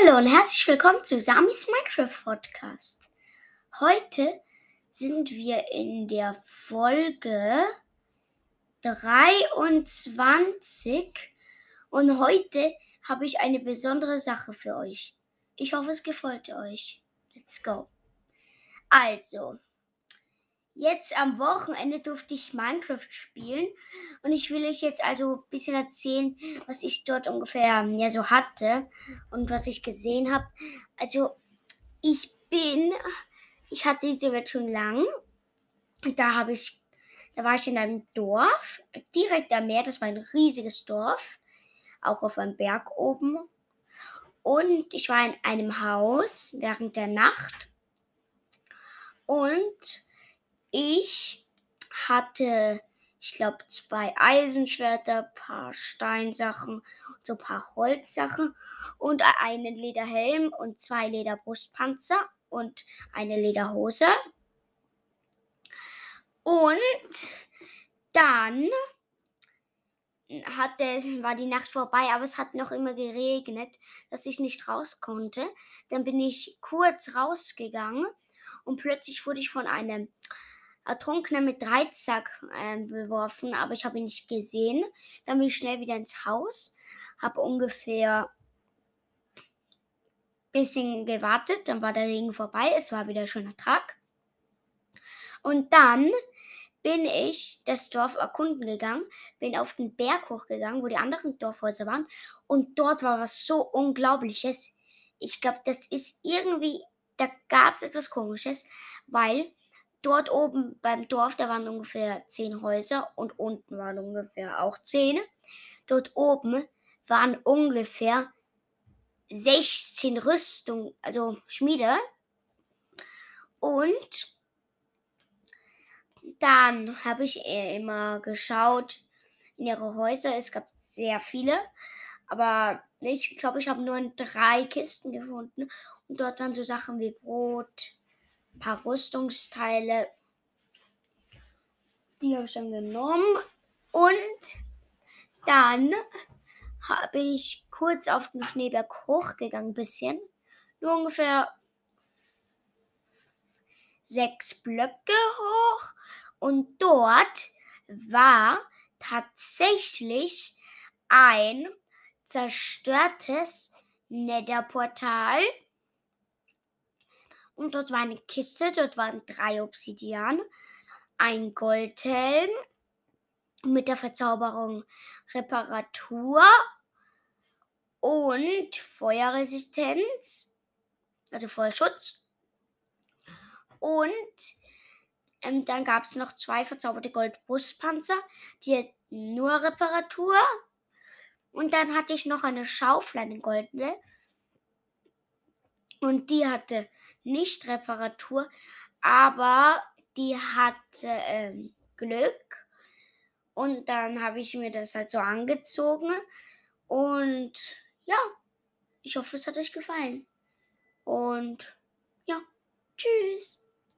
Hallo und herzlich willkommen zu Samis Minecraft Podcast. Heute sind wir in der Folge 23 und heute habe ich eine besondere Sache für euch. Ich hoffe, es gefällt euch. Let's go. Also, jetzt am Wochenende durfte ich Minecraft spielen und ich will euch jetzt also ein bisschen erzählen, was ich dort ungefähr ja so hatte und was ich gesehen habe. Also ich bin, ich hatte diese Welt schon lang. Da habe ich, da war ich in einem Dorf direkt am Meer. Das war ein riesiges Dorf, auch auf einem Berg oben. Und ich war in einem Haus während der Nacht. Und ich hatte, ich glaube, zwei Eisenschwerter, ein paar Steinsachen, so ein paar Holzsachen und einen Lederhelm und zwei Lederbrustpanzer und eine Lederhose. Und dann hatte, war die Nacht vorbei, aber es hat noch immer geregnet, dass ich nicht raus konnte. Dann bin ich kurz rausgegangen und plötzlich wurde ich von einem Ertrunkener mit Dreizack äh, beworfen, aber ich habe ihn nicht gesehen. Dann bin ich schnell wieder ins Haus, habe ungefähr ein bisschen gewartet, dann war der Regen vorbei, es war wieder schöner Tag. Und dann bin ich das Dorf erkunden gegangen, bin auf den Berg hochgegangen, wo die anderen Dorfhäuser waren. Und dort war was so Unglaubliches. Ich glaube, das ist irgendwie, da gab es etwas Komisches, weil dort oben beim Dorf, da waren ungefähr zehn Häuser und unten waren ungefähr auch zehn. Dort oben waren ungefähr 16 Rüstungen, also Schmiede. Und dann habe ich immer geschaut in ihre Häuser. Es gab sehr viele, aber ich glaube, ich habe nur in drei Kisten gefunden. Und dort waren so Sachen wie Brot, paar Rüstungsteile. Die habe ich dann genommen. Und dann bin ich kurz auf den Schneeberg hochgegangen, ein bisschen. Nur ungefähr sechs Blöcke hoch. Und dort war tatsächlich ein zerstörtes Netherportal und dort war eine Kiste, dort waren drei Obsidian, ein Goldhelm mit der Verzauberung Reparatur und Feuerresistenz, also Feuerschutz. Und ähm, dann gab es noch zwei verzauberte Goldbrustpanzer, die nur Reparatur. Und dann hatte ich noch eine Schaufel, eine goldene. Und die hatte nicht Reparatur, aber die hatte ähm, Glück. Und dann habe ich mir das halt so angezogen. Und ja, ich hoffe, es hat euch gefallen. Und ja, tschüss.